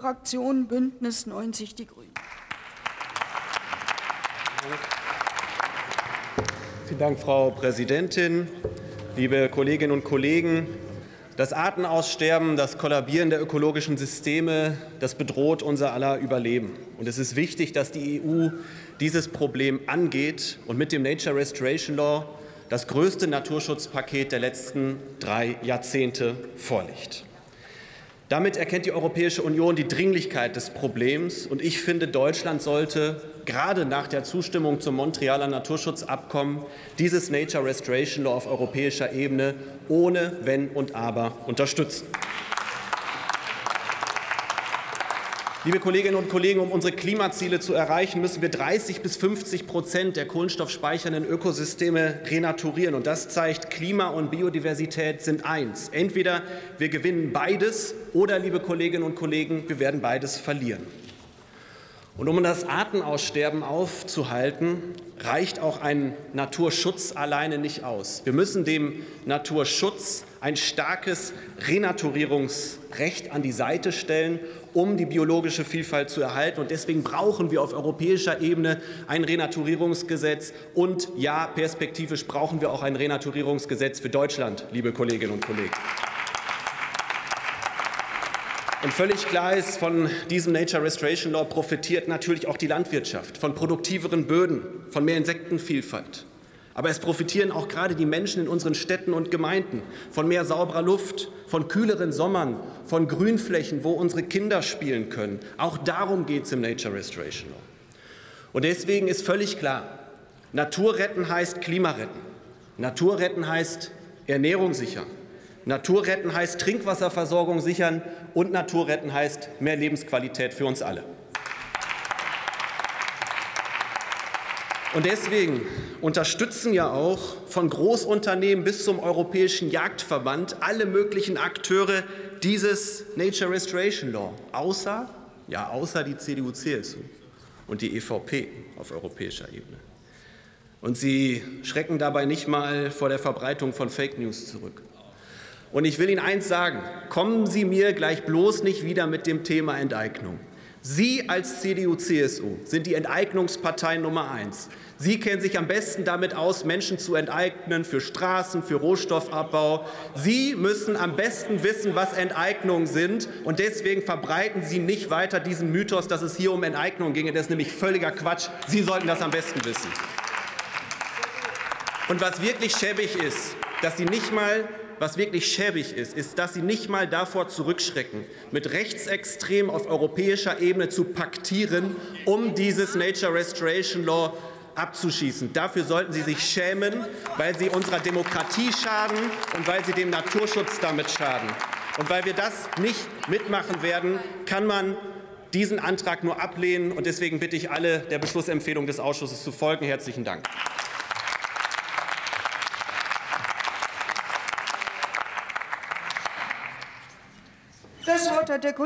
Fraktion Bündnis 90 Die Grünen. Vielen Dank, Frau Präsidentin. Liebe Kolleginnen und Kollegen, das Artenaussterben, das Kollabieren der ökologischen Systeme, das bedroht unser aller Überleben. Und es ist wichtig, dass die EU dieses Problem angeht und mit dem Nature Restoration Law das größte Naturschutzpaket der letzten drei Jahrzehnte vorlegt. Damit erkennt die Europäische Union die Dringlichkeit des Problems. Und ich finde, Deutschland sollte gerade nach der Zustimmung zum Montrealer Naturschutzabkommen dieses Nature Restoration Law auf europäischer Ebene ohne Wenn und Aber unterstützen. Liebe Kolleginnen und Kollegen, um unsere Klimaziele zu erreichen, müssen wir 30 bis 50 Prozent der kohlenstoffspeichernden Ökosysteme renaturieren. Und das zeigt, Klima und Biodiversität sind eins. Entweder wir gewinnen beides oder, liebe Kolleginnen und Kollegen, wir werden beides verlieren. Und um das Artenaussterben aufzuhalten, reicht auch ein Naturschutz alleine nicht aus. Wir müssen dem Naturschutz ein starkes Renaturierungsrecht an die Seite stellen, um die biologische Vielfalt zu erhalten. Und deswegen brauchen wir auf europäischer Ebene ein Renaturierungsgesetz. Und ja, perspektivisch brauchen wir auch ein Renaturierungsgesetz für Deutschland, liebe Kolleginnen und Kollegen. Und völlig klar ist, von diesem Nature Restoration Law profitiert natürlich auch die Landwirtschaft, von produktiveren Böden, von mehr Insektenvielfalt. Aber es profitieren auch gerade die Menschen in unseren Städten und Gemeinden von mehr sauberer Luft, von kühleren Sommern, von Grünflächen, wo unsere Kinder spielen können. Auch darum geht es im Nature Restoration Law. Und deswegen ist völlig klar, Natur retten heißt Klima retten. Natur retten heißt Ernährung sichern. Natur retten heißt Trinkwasserversorgung sichern und Natur retten heißt mehr Lebensqualität für uns alle. Und deswegen unterstützen ja auch von Großunternehmen bis zum Europäischen Jagdverband alle möglichen Akteure dieses Nature Restoration Law, außer, ja, außer die CDU, CSU und die EVP auf europäischer Ebene. Und sie schrecken dabei nicht mal vor der Verbreitung von Fake News zurück. Und ich will Ihnen eins sagen, kommen Sie mir gleich bloß nicht wieder mit dem Thema Enteignung. Sie als CDU-CSU sind die Enteignungspartei Nummer eins. Sie kennen sich am besten damit aus, Menschen zu enteignen für Straßen, für Rohstoffabbau. Sie müssen am besten wissen, was Enteignungen sind. Und deswegen verbreiten Sie nicht weiter diesen Mythos, dass es hier um Enteignung ginge. Das ist nämlich völliger Quatsch. Sie sollten das am besten wissen. Und was wirklich schäbig ist, dass Sie nicht mal was wirklich schäbig ist, ist, dass Sie nicht mal davor zurückschrecken, mit Rechtsextremen auf europäischer Ebene zu paktieren, um dieses Nature Restoration Law abzuschießen. Dafür sollten Sie sich schämen, weil Sie unserer Demokratie schaden und weil Sie dem Naturschutz damit schaden. Und weil wir das nicht mitmachen werden, kann man diesen Antrag nur ablehnen. Und deswegen bitte ich alle, der Beschlussempfehlung des Ausschusses zu folgen. Herzlichen Dank. Das Wort hat der Kollege